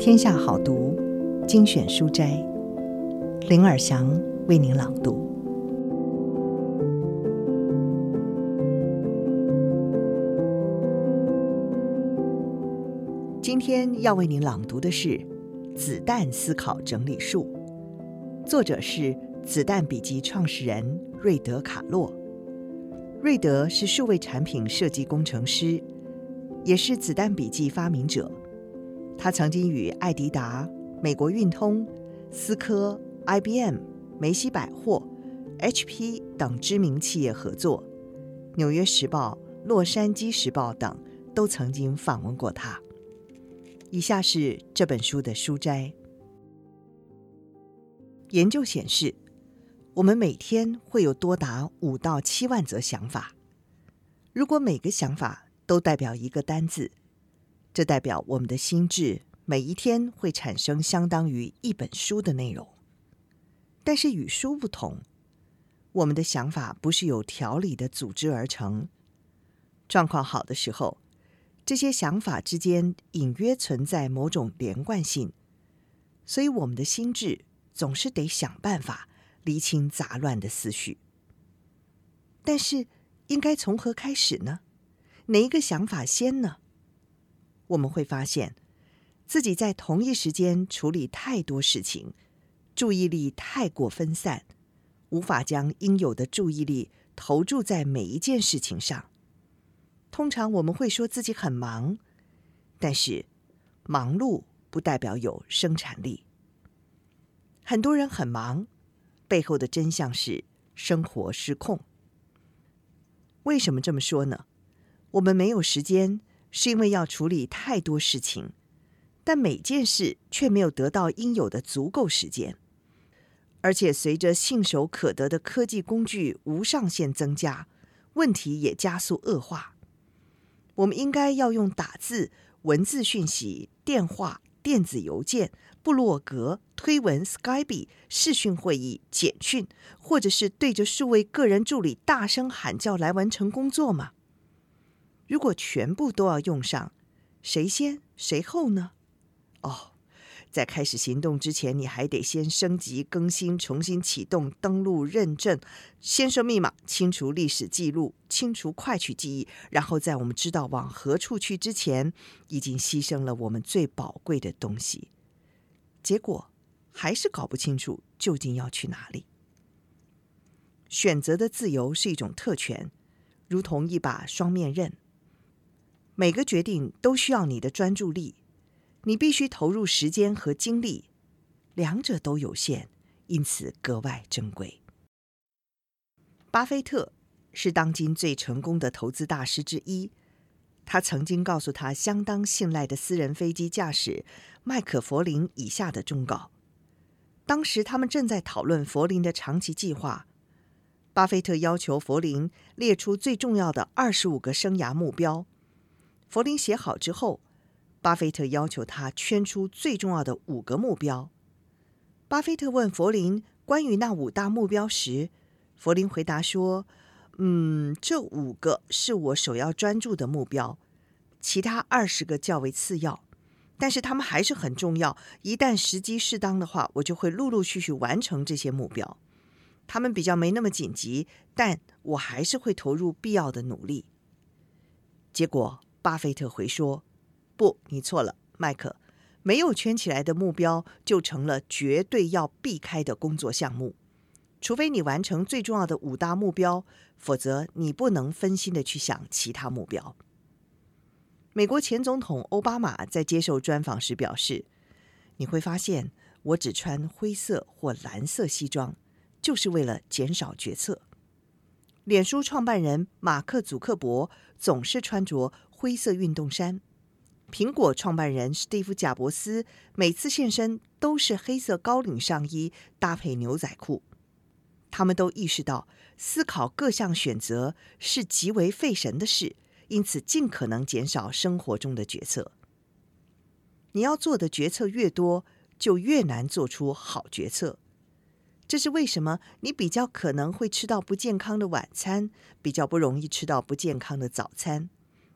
天下好读精选书斋，林尔祥为您朗读。今天要为您朗读的是《子弹思考整理术》，作者是子弹笔记创始人瑞德·卡洛。瑞德是数位产品设计工程师，也是子弹笔记发明者。他曾经与爱迪达、美国运通、思科、IBM、梅西百货、HP 等知名企业合作，《纽约时报》、《洛杉矶时报》等都曾经访问过他。以下是这本书的书摘。研究显示，我们每天会有多达五到七万则想法。如果每个想法都代表一个单字，这代表我们的心智每一天会产生相当于一本书的内容。但是与书不同，我们的想法不是有条理的组织而成。状况好的时候，这些想法之间隐约存在某种连贯性，所以我们的心智总是得想办法厘清杂乱的思绪。但是应该从何开始呢？哪一个想法先呢？我们会发现，自己在同一时间处理太多事情，注意力太过分散，无法将应有的注意力投注在每一件事情上。通常我们会说自己很忙，但是忙碌不代表有生产力。很多人很忙，背后的真相是生活失控。为什么这么说呢？我们没有时间。是因为要处理太多事情，但每件事却没有得到应有的足够时间，而且随着信手可得的科技工具无上限增加，问题也加速恶化。我们应该要用打字、文字讯息、电话、电子邮件、部落格、推文、Skype、视讯会议、简讯，或者是对着数位个人助理大声喊叫来完成工作吗？如果全部都要用上，谁先谁后呢？哦，在开始行动之前，你还得先升级、更新、重新启动、登录、认证、先设密码、清除历史记录、清除快取记忆，然后在我们知道往何处去之前，已经牺牲了我们最宝贵的东西。结果还是搞不清楚究竟要去哪里。选择的自由是一种特权，如同一把双面刃。每个决定都需要你的专注力，你必须投入时间和精力，两者都有限，因此格外珍贵。巴菲特是当今最成功的投资大师之一，他曾经告诉他相当信赖的私人飞机驾驶麦克弗林以下的忠告。当时他们正在讨论弗林的长期计划，巴菲特要求弗林列出最重要的二十五个生涯目标。弗林写好之后，巴菲特要求他圈出最重要的五个目标。巴菲特问弗林关于那五大目标时，弗林回答说：“嗯，这五个是我首要专注的目标，其他二十个较为次要，但是他们还是很重要。一旦时机适当的话，我就会陆陆续续完成这些目标。他们比较没那么紧急，但我还是会投入必要的努力。”结果。巴菲特回说：“不，你错了，麦克。没有圈起来的目标就成了绝对要避开的工作项目。除非你完成最重要的五大目标，否则你不能分心的去想其他目标。”美国前总统欧巴马在接受专访时表示：“你会发现，我只穿灰色或蓝色西装，就是为了减少决策。”脸书创办人马克·祖克伯总是穿着灰色运动衫，苹果创办人史蒂夫·贾伯斯每次现身都是黑色高领上衣搭配牛仔裤。他们都意识到思考各项选择是极为费神的事，因此尽可能减少生活中的决策。你要做的决策越多，就越难做出好决策。这是为什么你比较可能会吃到不健康的晚餐，比较不容易吃到不健康的早餐。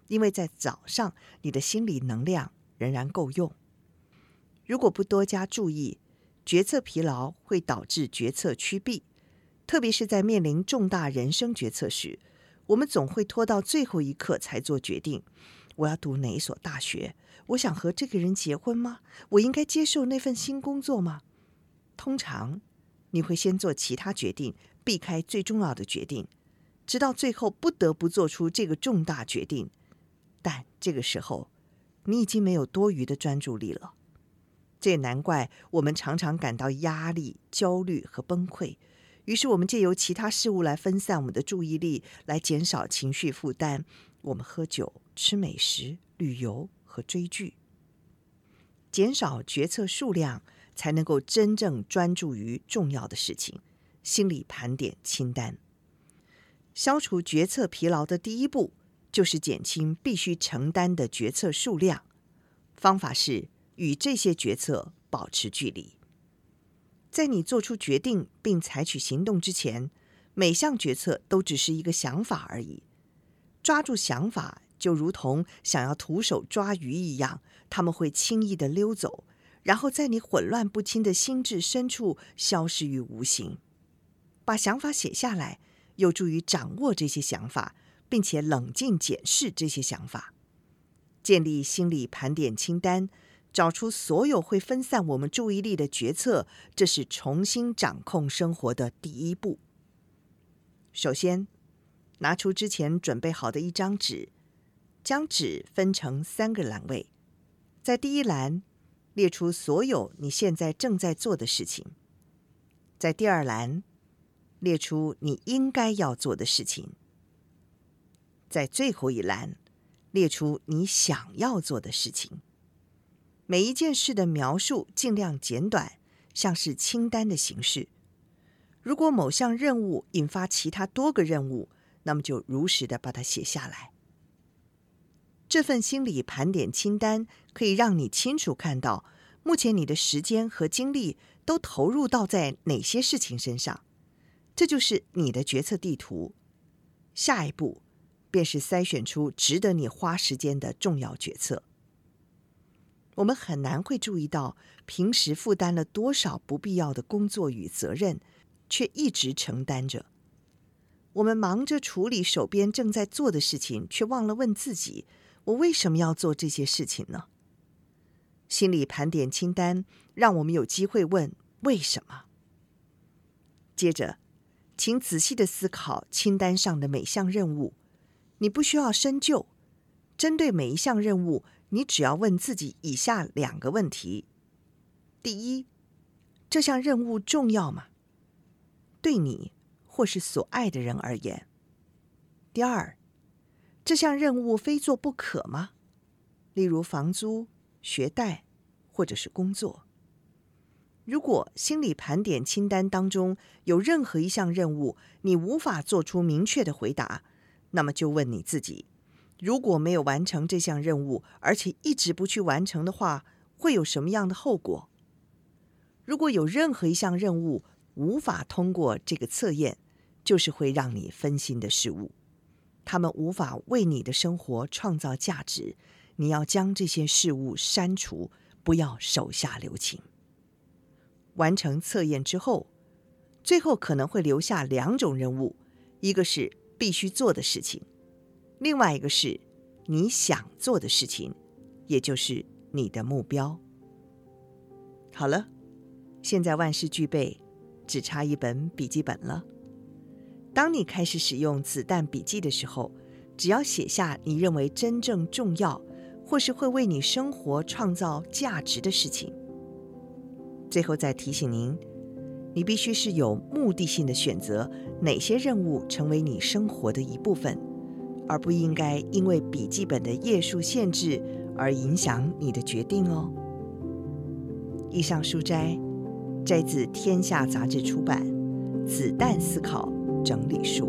因为在早上，你的心理能量仍然够用。如果不多加注意，决策疲劳会导致决策趋避，特别是在面临重大人生决策时，我们总会拖到最后一刻才做决定。我要读哪一所大学？我想和这个人结婚吗？我应该接受那份新工作吗？通常，你会先做其他决定，避开最重要的决定，直到最后不得不做出这个重大决定。但这个时候，你已经没有多余的专注力了。这也难怪我们常常感到压力、焦虑和崩溃。于是，我们借由其他事物来分散我们的注意力，来减少情绪负担。我们喝酒、吃美食、旅游和追剧，减少决策数量，才能够真正专注于重要的事情。心理盘点清单，消除决策疲劳的第一步，就是减轻必须承担的决策数量。方法是与这些决策保持距离。在你做出决定并采取行动之前，每项决策都只是一个想法而已。抓住想法，就如同想要徒手抓鱼一样，他们会轻易地溜走，然后在你混乱不清的心智深处消失于无形。把想法写下来，有助于掌握这些想法，并且冷静检视这些想法，建立心理盘点清单。找出所有会分散我们注意力的决策，这是重新掌控生活的第一步。首先，拿出之前准备好的一张纸，将纸分成三个栏位，在第一栏列出所有你现在正在做的事情；在第二栏列出你应该要做的事情；在最后一栏列出你想要做的事情。每一件事的描述尽量简短，像是清单的形式。如果某项任务引发其他多个任务，那么就如实的把它写下来。这份心理盘点清单可以让你清楚看到，目前你的时间和精力都投入到在哪些事情身上。这就是你的决策地图。下一步便是筛选出值得你花时间的重要决策。我们很难会注意到，平时负担了多少不必要的工作与责任，却一直承担着。我们忙着处理手边正在做的事情，却忘了问自己：我为什么要做这些事情呢？心理盘点清单让我们有机会问为什么。接着，请仔细的思考清单上的每项任务。你不需要深究，针对每一项任务。你只要问自己以下两个问题：第一，这项任务重要吗？对你或是所爱的人而言。第二，这项任务非做不可吗？例如房租、学贷，或者是工作。如果心理盘点清单当中有任何一项任务你无法做出明确的回答，那么就问你自己。如果没有完成这项任务，而且一直不去完成的话，会有什么样的后果？如果有任何一项任务无法通过这个测验，就是会让你分心的事物，他们无法为你的生活创造价值。你要将这些事物删除，不要手下留情。完成测验之后，最后可能会留下两种任务：一个是必须做的事情。另外一个是你想做的事情，也就是你的目标。好了，现在万事俱备，只差一本笔记本了。当你开始使用子弹笔记的时候，只要写下你认为真正重要，或是会为你生活创造价值的事情。最后再提醒您，你必须是有目的性的选择哪些任务成为你生活的一部分。而不应该因为笔记本的页数限制而影响你的决定哦。以上书摘摘自《天下杂志》出版《子弹思考整理术》。